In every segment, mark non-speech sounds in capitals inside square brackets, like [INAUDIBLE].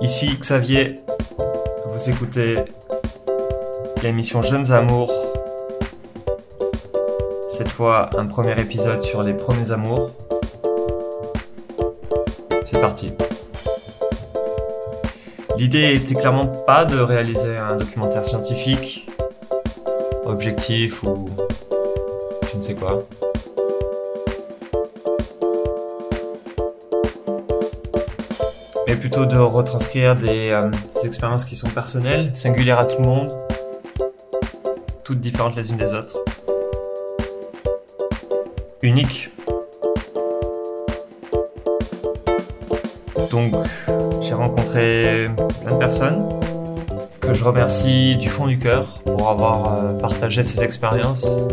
Ici Xavier, vous écoutez l'émission Jeunes Amours. Cette fois, un premier épisode sur les premiers amours. C'est parti. L'idée était clairement pas de réaliser un documentaire scientifique, objectif ou je ne sais quoi. Mais plutôt de retranscrire des, euh, des expériences qui sont personnelles, singulières à tout le monde, toutes différentes les unes des autres. Uniques. Donc, j'ai rencontré plein de personnes que je remercie du fond du cœur pour avoir euh, partagé ces expériences,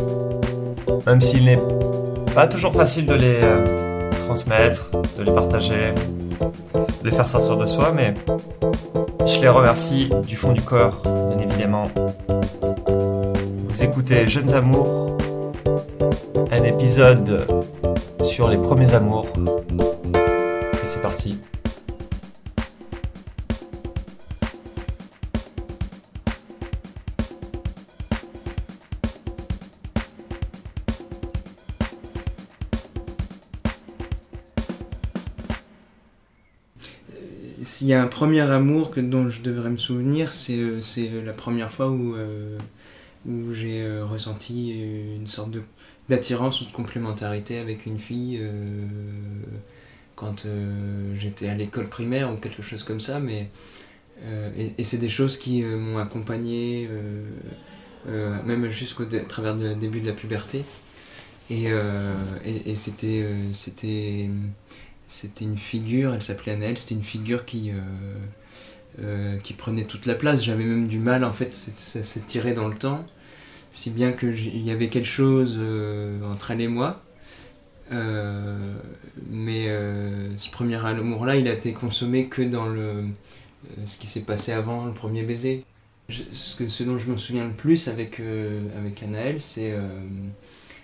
même s'il n'est pas toujours facile de les euh, transmettre, de les partager, les faire sortir de soi, mais je les remercie du fond du corps, bien évidemment. Vous écoutez Jeunes Amours, un épisode sur les premiers amours. Et c'est parti. S'il y a un premier amour que, dont je devrais me souvenir, c'est euh, c'est la première fois où, euh, j'ai euh, ressenti une sorte d'attirance ou de complémentarité avec une fille euh, quand euh, j'étais à l'école primaire ou quelque chose comme ça. Mais, euh, et c'est des choses qui euh, m'ont accompagné euh, euh, même jusqu'au travers le début de la puberté. Et, euh, c'était euh, c'était une figure, elle s'appelait Anaëlle, c'était une figure qui, euh, euh, qui prenait toute la place. J'avais même du mal, en fait, ça s'étirait dans le temps, si bien qu'il y avait quelque chose euh, entre elle et moi. Mais ce premier amour-là, il a été consommé que dans le, ce qui s'est passé avant le premier baiser. Je- ce, que, ce dont je me souviens le plus avec, avec Anaëlle, c'est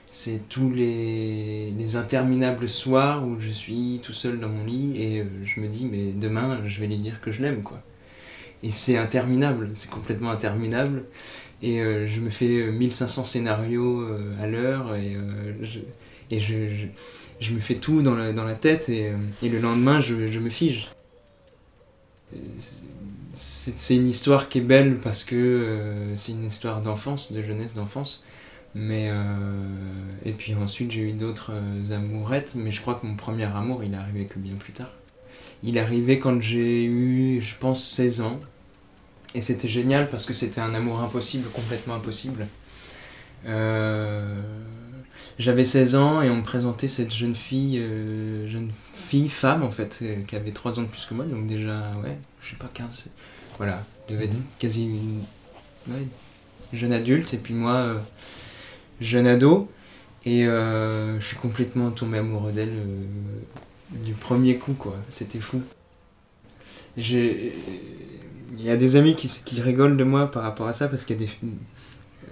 c'est tous les, les interminables soirs où je suis tout seul dans mon lit et euh, je me dis mais demain je vais lui dire que je l'aime quoi. Et c'est interminable, c'est complètement interminable. Et euh, je me fais euh, 1500 scénarios euh, à l'heure et, je, et je, me fais tout dans la, tête et, le lendemain je, je me fige. C'est une histoire qui est belle parce que c'est une histoire d'enfance, de jeunesse, d'enfance. Mais euh, et puis ensuite j'ai eu d'autres euh, amourettes, mais je crois que mon premier amour il est arrivé que bien plus tard. Il est arrivé quand j'ai eu, je pense, 16 ans. Et c'était génial parce que c'était un amour impossible, complètement impossible. Euh, J'avais 16 ans et on me présentait cette jeune fille, euh, jeune fille, femme en fait, euh, qui avait 3 ans de plus que moi, donc déjà, ouais, je sais pas, 15. Voilà, devait être quasi une ouais, jeune adulte. Et puis moi, jeune ado. Et euh, je suis complètement tombé amoureux d'elle euh, du premier coup, quoi. C'était fou. J'ai- Il y a des amis qui, qui rigolent de moi par rapport à ça parce qu'il y a des.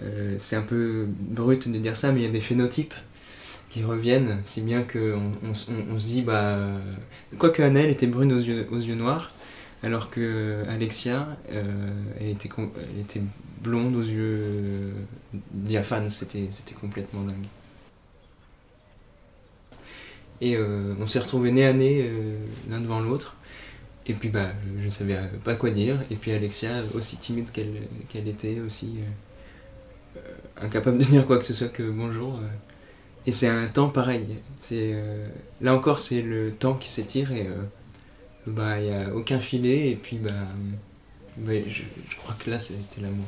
euh, c'est un peu brut de dire ça, mais il y a des phénotypes qui reviennent, si bien qu'on on, se dit, bah. Quoique Annelle était brune aux yeux, aux yeux noirs, alors que Alexia, elle, était, elle était blonde aux yeux euh, diaphanes, c'était complètement dingue. Et euh, on s'est retrouvés nez à nez, euh, l'un devant l'autre. Et puis bah, je savais pas quoi dire. Et puis Alexia, aussi timide qu'elle était, aussi incapable de [LAUGHS] dire quoi que ce soit que bonjour. Et c'est un temps pareil. Là encore, c'est le temps qui s'étire et bah il y a aucun filet. Et puis bah, bah, je crois que là, c'était l'amour.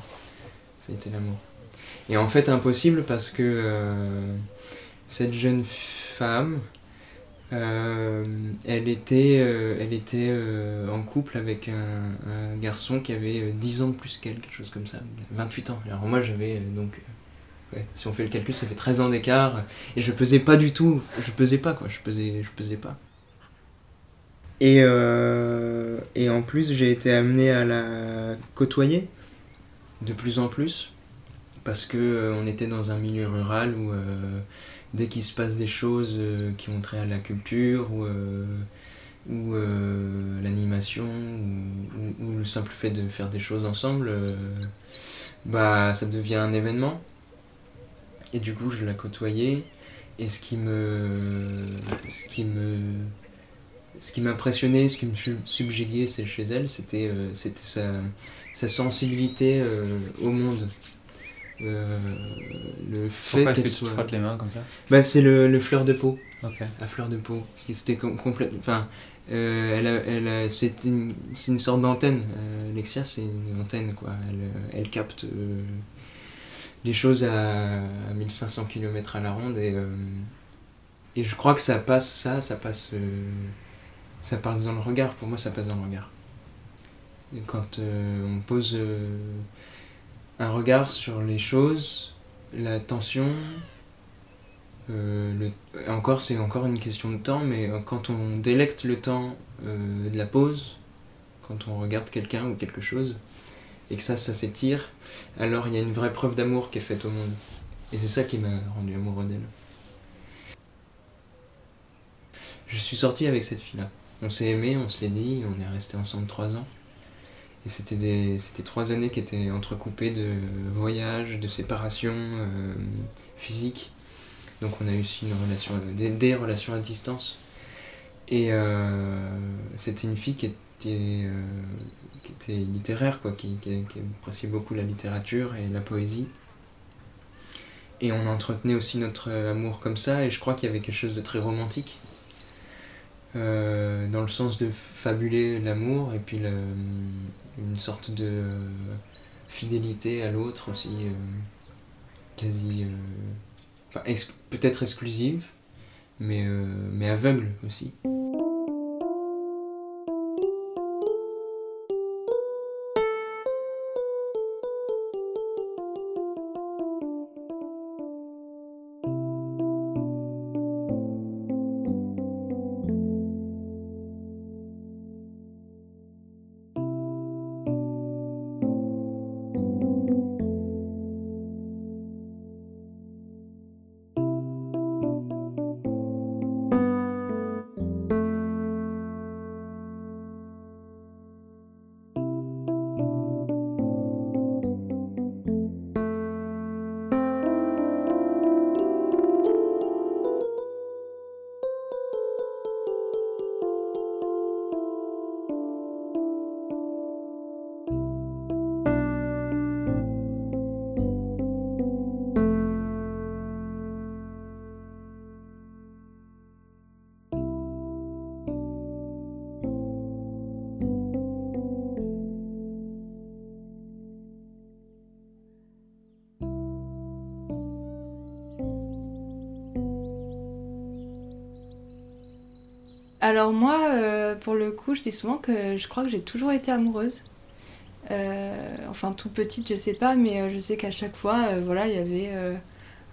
Ça a été l'amour. Et en fait, impossible parce que euh, cette jeune femme, euh, elle était, euh, elle était en couple avec un, garçon qui avait euh, 10 ans de plus qu'elle, quelque chose comme ça, 28 ans. Alors moi j'avais donc, si on fait le calcul, ça fait 13 ans d'écart, et je pesais pas du tout, je pesais pas quoi, je pesais, je pesais pas. Et, et en plus j'ai été amené à la côtoyer de plus en plus, parce que euh, on était dans un milieu rural où euh, dès qu'il se passe des choses euh, qui ont trait à la culture ou, ou l'animation, ou, le simple fait de faire des choses ensemble, bah ça devient un événement. Et du coup, je la côtoyais. Et ce qui me. Ce qui me. Ce qui m'impressionnait, ce qui me subjuguait chez elle, c'était euh, sa, sa sensibilité euh, au monde. Euh, le fait Pourquoi est-ce que tu les mains comme ça? Bah, C'est le, le, fleur de peau. La fleur de peau. C'était complètement. Enfin, elle elle c'est une, une, sorte d'antenne. Lexia, c'est une antenne, quoi. Elle, elle capte les choses à, 1500 km à la ronde et, euh, et je crois que ça passe ça, ça passe, euh, ça passe dans le regard, pour moi ça passe dans le regard. Et quand euh, on pose un regard sur les choses, la tension, le, encore c'est encore une question de temps, mais quand on délecte le temps de la pause, quand on regarde quelqu'un ou quelque chose, et que ça, ça s'étire, alors il y a une vraie preuve d'amour qui est faite au monde. Et c'est ça qui m'a rendu amoureux d'elle. Je suis sorti avec cette fille-là. On s'est aimé, on se l'est dit, on est resté ensemble trois ans. Et c'était des, c'était trois années qui étaient entrecoupées de voyages, de séparations euh, physiques. Donc on a eu aussi une relation, des, relations à distance. Et euh, c'était une fille qui était euh, qui était littéraire, quoi, qui, qui, appréciait beaucoup la littérature et la poésie. Et on entretenait aussi notre amour comme ça, et je crois qu'il y avait quelque chose de très romantique, euh, dans le sens de fabuler l'amour, et puis une sorte de fidélité à l'autre aussi, euh, quasi. Euh, peut-être exclusive, mais, mais aveugle aussi. Alors moi, euh, pour le coup, je dis souvent que je crois que j'ai toujours été amoureuse. Euh, enfin, tout petite, je sais pas, mais euh, je sais qu'à chaque fois, voilà, il y avait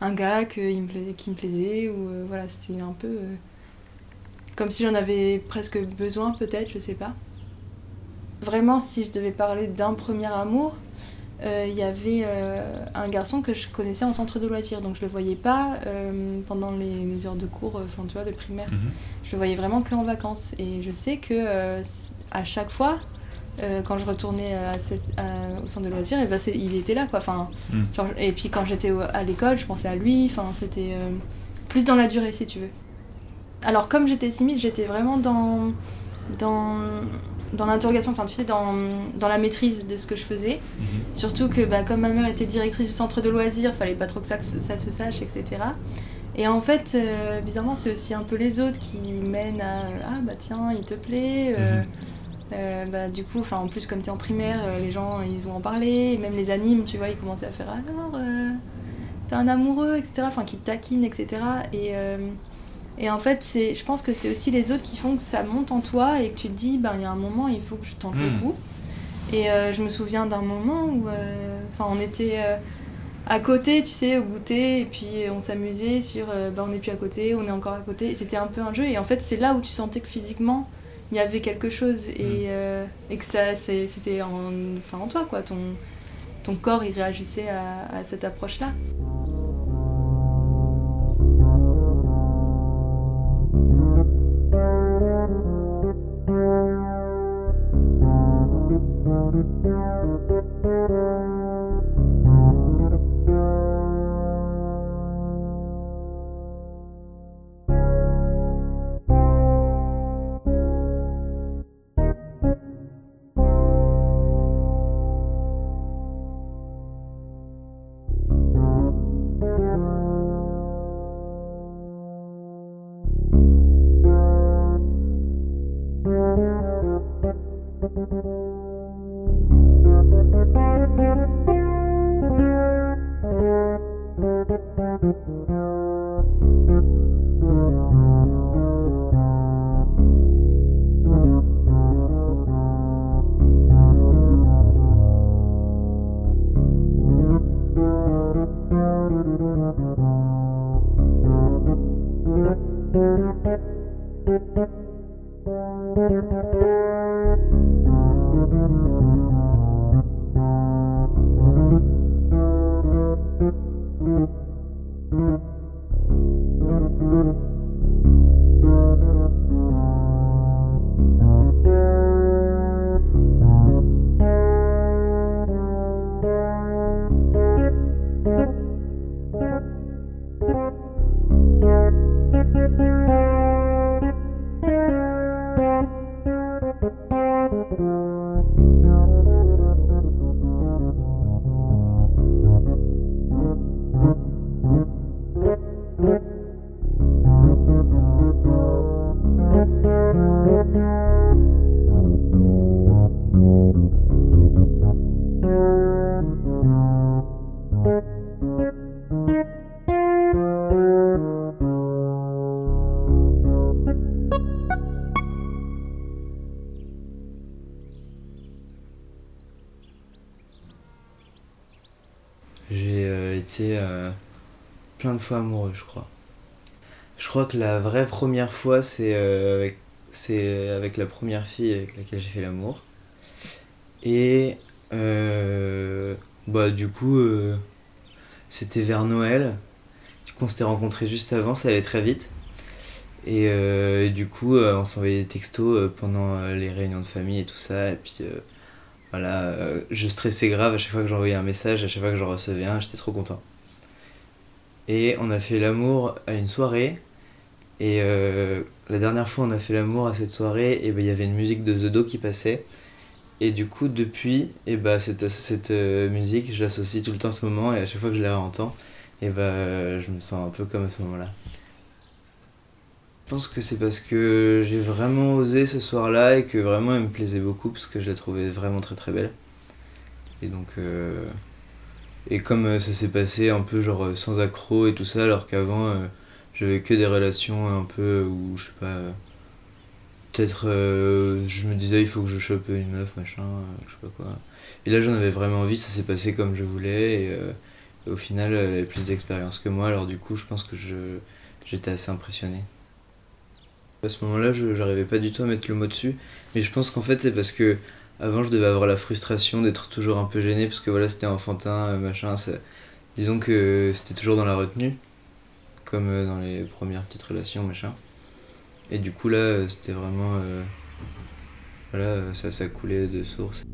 un gars qui me plaisait, ou voilà, c'était un peu comme si j'en avais presque besoin, peut-être, je sais pas. Vraiment, si je devais parler d'un premier amour, il y avait euh, un garçon que je connaissais en centre de loisirs, donc je le voyais pas euh, pendant les, heures de cours, enfin tu vois, de primaire. Mhm. Je le voyais vraiment qu'en vacances. Et je sais que à chaque fois, quand je retournais à au centre de loisirs, et ben il était là quoi. Enfin, mhm. et puis quand j'étais à l'école, je pensais à lui. Enfin, c'était plus dans la durée si tu veux. Alors comme j'étais timide, j'étais vraiment dans dans dans l'interrogation, enfin tu sais, dans, dans, la maîtrise de ce que je faisais. Mhm. Surtout que bah, comme ma mère était directrice du centre de loisirs, fallait pas trop que ça, ça se sache, etc. Et en fait, euh, bizarrement, c'est aussi un peu les autres qui mènent à Ah bah tiens, il te plaît. Euh, mhm. euh, bah, du coup, en plus, comme tu es en primaire, les gens ils vont en parler. même les animes, tu vois, ils commençaient à faire Alors, t'es un amoureux, etc. Enfin, qui te taquinent, etc. Et et en fait, c'est, je pense que c'est aussi les autres qui font que ça monte en toi et que tu te dis, ben, il y a un moment, il faut que je tente le hmm. coup. Et euh, je me souviens d'un moment où euh, enfin on était euh, à côté, tu sais, au goûter, et puis on s'amusait sur ben, on n'est plus à côté, on est encore à côté. Et c'était un peu un jeu. Et en fait, c'est là où tu sentais que physiquement, il y avait quelque chose et, hmm. et que ça, c'était en, enfin, en toi, quoi. Ton, ton corps, il réagissait à, à cette approche-là. J'ai fois amoureux, je crois. Je crois que la vraie première fois, c'est euh, avec, c'est avec la première fille avec laquelle j'ai fait l'amour. Et euh, bah, du coup, euh, c'était vers Noël. Du coup, on s'était rencontrés juste avant, ça allait très vite. Et du coup, on s'envoyait des textos pendant les réunions de famille et tout ça. Et puis voilà, je stressais grave à chaque fois que j'envoyais un message, à chaque fois que j'en recevais un, j'étais trop content. Et on a fait l'amour à une soirée. Et euh, la dernière fois, on a fait l'amour à cette soirée, et ben, il y avait une musique de The Do qui passait. Et du coup, depuis, et bah, cette, cette euh, musique, je l'associe tout le temps à ce moment, et à chaque fois que je la réentends, et bah, je me sens un peu comme à ce moment-là. Je pense que c'est parce que j'ai vraiment osé ce soir-là et que vraiment elle me plaisait beaucoup parce que je la trouvais vraiment très très belle. Et donc, euh, et comme euh, ça s'est passé un peu genre euh, sans accroc et tout ça, alors qu'avant euh, j'avais que des relations un peu où je sais pas, peut-être je me disais il faut que je chope une meuf, machin, je sais pas quoi. Et là j'en avais vraiment envie, ça s'est passé comme je voulais et, au final elle avait plus d'expérience que moi, alors du coup je pense que je, j'étais assez impressionné. À ce moment-là, je j'arrivais pas du tout à mettre le mot dessus, mais je pense qu'en fait c'est parce que avant je devais avoir la frustration d'être toujours un peu gêné parce que voilà c'était enfantin, euh, machin. Disons que c'était toujours dans la retenue, comme euh, dans les premières petites relations, machin. Et du coup là euh, c'était vraiment voilà ça ça coulait de source.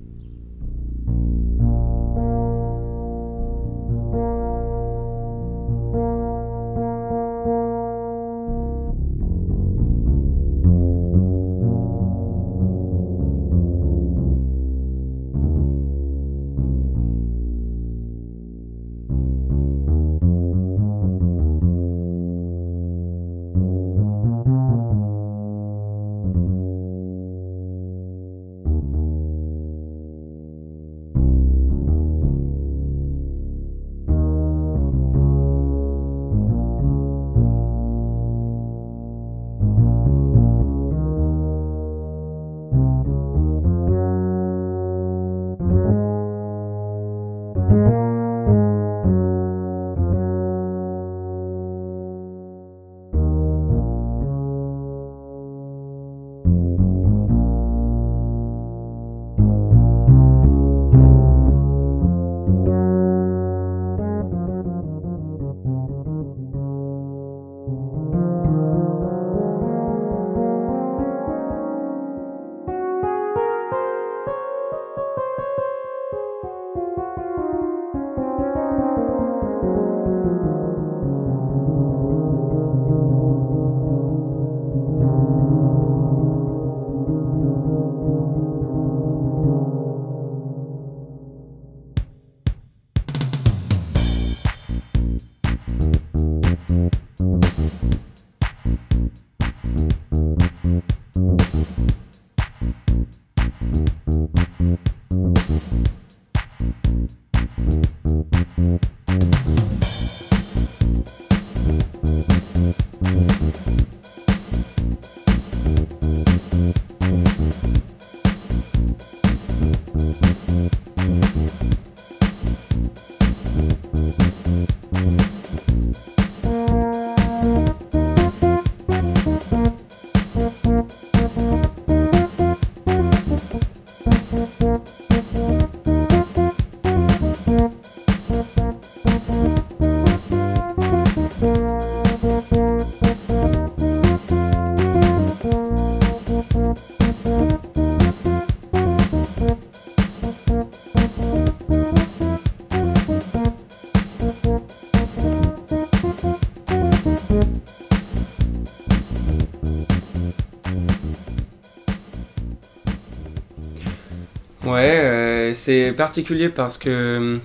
C'est particulier parce que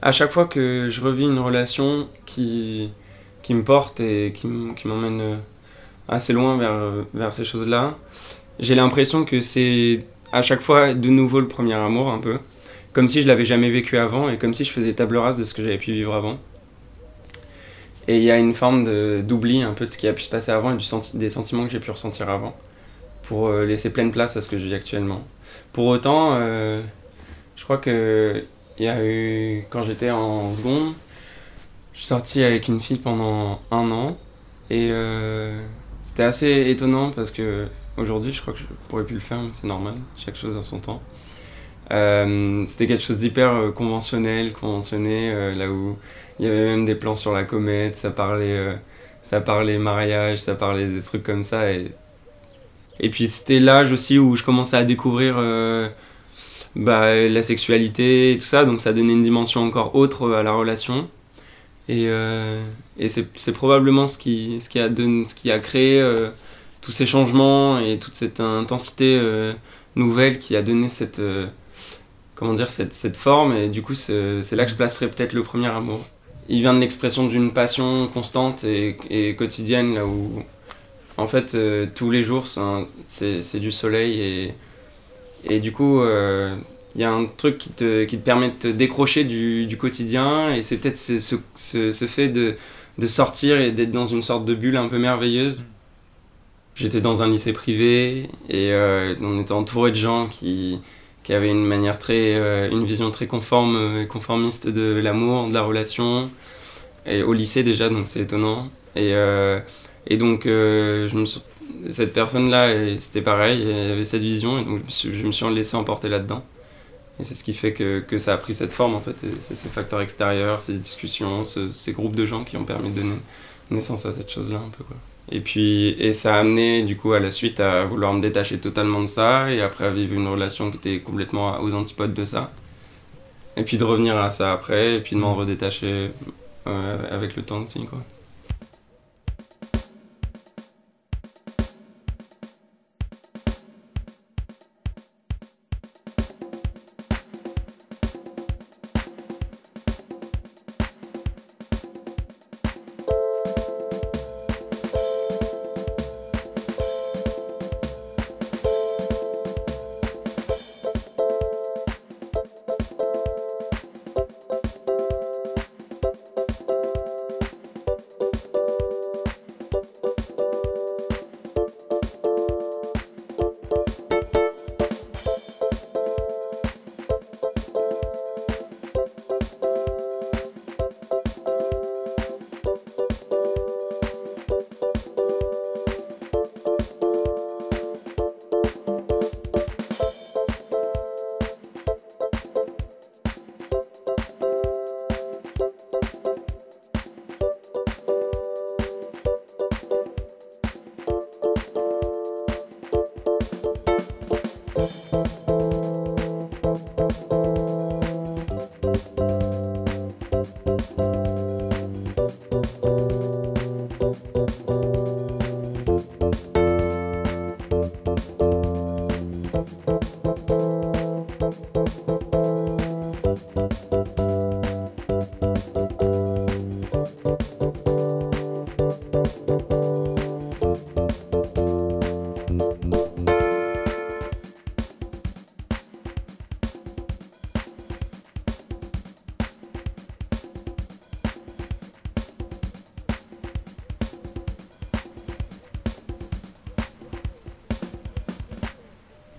à chaque fois que je revis une relation qui, qui me porte et qui m'emmène euh, assez loin vers, vers ces choses-là, j'ai l'impression que c'est à chaque fois de nouveau le premier amour un peu, comme si je l'avais jamais vécu avant et comme si je faisais table rase de ce que j'avais pu vivre avant. Et il y a une forme d'oubli un peu de ce qui a pu se passer avant et des sentiments que j'ai pu ressentir avant pour euh, laisser pleine place à ce que je vis actuellement. Pour autant, euh, je crois que il y a eu quand j'étais en seconde, je suis sorti avec une fille pendant un an et euh, c'était assez étonnant parce que aujourd'hui je crois que je pourrais plus le faire mais c'est normal, chaque chose a son temps. Euh, c'était quelque chose d'hyper euh, conventionnel, conventionné, là où il y avait même des plans sur la comète, ça parlait, ça parlait mariage, ça parlait des trucs comme ça. Et, et puis c'était l'âge aussi où je commençais à découvrir bah, la sexualité et tout ça, donc ça donnait une dimension encore autre à la relation. Et, euh, et c'est probablement ce qui, ce, qui a donné, ce qui a créé euh, tous ces changements et toute cette intensité euh, nouvelle qui a donné cette, comment dire, cette, cette forme. Et du coup, c'est là que je placerai peut-être le premier amour. Il vient de l'expression d'une passion constante et, quotidienne, là où, en fait, tous les jours, c'est du soleil et du coup, il euh, y a un truc qui te, qui te permet de te décrocher du, du quotidien. Et c'est peut-être ce, ce, ce, fait de, de sortir et d'être dans une sorte de bulle un peu merveilleuse. J'étais dans un lycée privé et euh, on était entouré de gens qui, qui avaient une manière très, euh, une vision très conforme et conformiste de l'amour, de la relation. Et au lycée déjà, donc c'est étonnant. Et, et donc je me suis cette personne-là, c'était pareil, elle avait cette vision, et donc je me suis, laissé emporter là-dedans. Et c'est ce qui fait que, que, ça a pris cette forme, en fait. C'est ces facteurs extérieurs, ces discussions, ces groupes de gens qui ont permis de donner naissance à cette chose-là, un peu, quoi. Et puis, et ça a amené, du coup, à la suite, à vouloir me détacher totalement de ça, et après à vivre une relation qui était complètement aux antipodes de ça. Et puis de revenir à ça après, et puis de m'en redétacher euh, avec le temps aussi, quoi.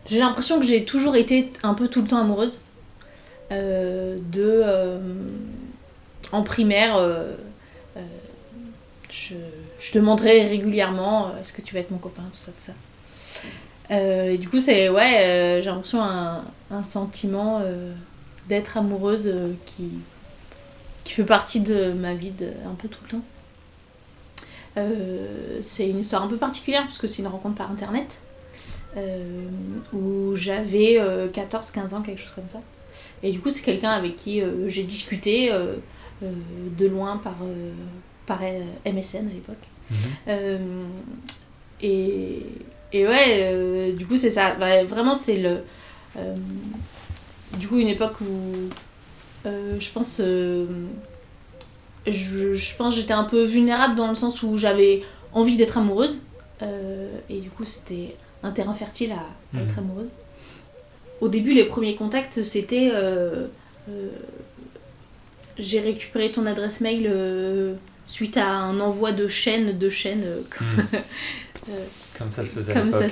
J'ai l'impression que j'ai toujours été un peu tout le temps amoureuse. Euh, de. euh, en primaire, euh, je, je demanderais régulièrement est-ce que tu vas être mon copain, tout ça, tout ça. Et du coup, c'est. Ouais, j'ai l'impression un, un sentiment d'être amoureuse qui, qui fait partie de ma vie de- un peu tout le temps. C'est une histoire un peu particulière parce que c'est une rencontre par internet où j'avais 14-15 ans, quelque chose comme ça. Et du coup, c'est quelqu'un avec qui euh, j'ai discuté euh, euh, de loin par, euh, par euh, MSN à l'époque. Mhm. Euh, et, et ouais, euh, du coup, c'est ça. Bah, vraiment, c'est le. euh, du coup, une époque où euh, je pense. euh, je, je pense j'étais un peu vulnérable dans le sens où j'avais envie d'être amoureuse. Euh, et du coup, c'était un terrain fertile à, à être Mhm. amoureuse. Au début, les premiers contacts, c'était. euh, euh, j'ai récupéré ton adresse mail euh, suite à un envoi de chaînes, de chaînes, euh, comme, [LAUGHS] Comme ça se faisait à comme l'époque. à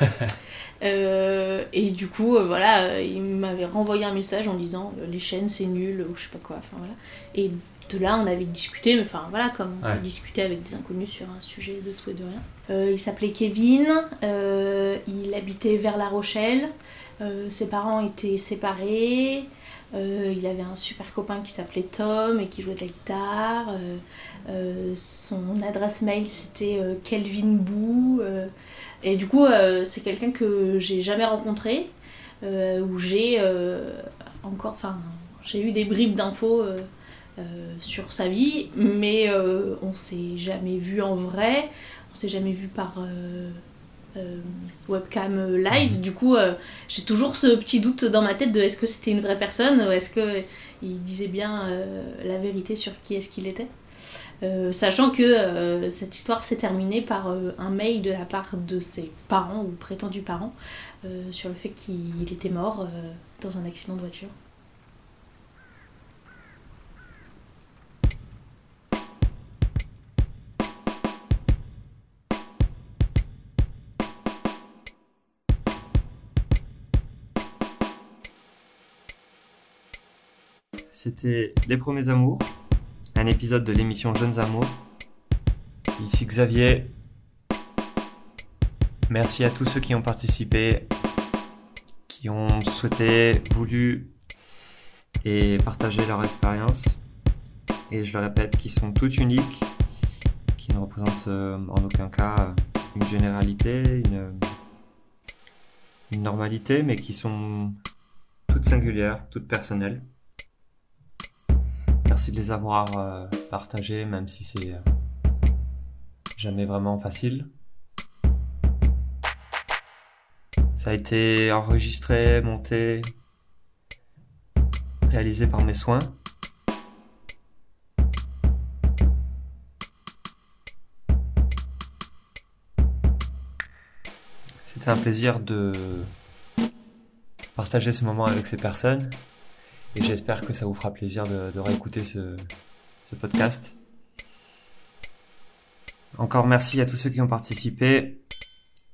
[LAUGHS] et du coup, voilà, il m'avait renvoyé un message en disant les chaînes c'est nul ou je sais pas quoi. Enfin voilà. Et de là, on avait discuté, mais enfin voilà, comme on Ouais. peut discuter avec des inconnus sur un sujet de tout et de rien. Euh, il s'appelait Kevin, euh, il habitait vers La Rochelle, euh, ses parents étaient séparés. il avait un super copain qui s'appelait Tom et qui jouait de la guitare. son adresse mail c'était Kelvin Boo. et du coup, c'est quelqu'un que j'ai jamais rencontré, où j'ai encore, enfin, j'ai eu des bribes d'infos sur sa vie, mais euh, on s'est jamais vu en vrai, on s'est jamais vu par euh, euh, webcam euh, live. Du coup, euh, j'ai toujours ce petit doute dans ma tête de est-ce que c'était une vraie personne, ou est-ce que il disait bien euh, la vérité sur qui est-ce qu'il était. Euh, sachant que euh, cette histoire s'est terminée par euh, un mail de la part de ses parents ou prétendus parents euh, sur le fait qu'il était mort euh, dans un accident de voiture. C'était Les Premiers Amours, un épisode de l'émission Jeunes Amours. Ici Xavier. Merci à tous ceux qui ont participé, qui ont souhaité, voulu et partagé leur expérience. Et je le répète, qui sont toutes uniques, qui ne représentent euh, en aucun cas une généralité, une, une normalité, mais qui sont toutes singulières, toutes personnelles. Merci de les avoir euh, partagés, même si c'est euh, jamais vraiment facile. Ça a été enregistré, monté, réalisé par mes soins. C'était un plaisir de partager ce moment avec ces personnes et j'espère que ça vous fera plaisir de, réécouter ce podcast. Encore merci à tous ceux qui ont participé.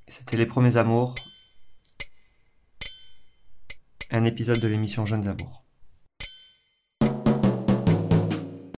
C'était les premiers amours. Un épisode de l'émission Jeunes Amours.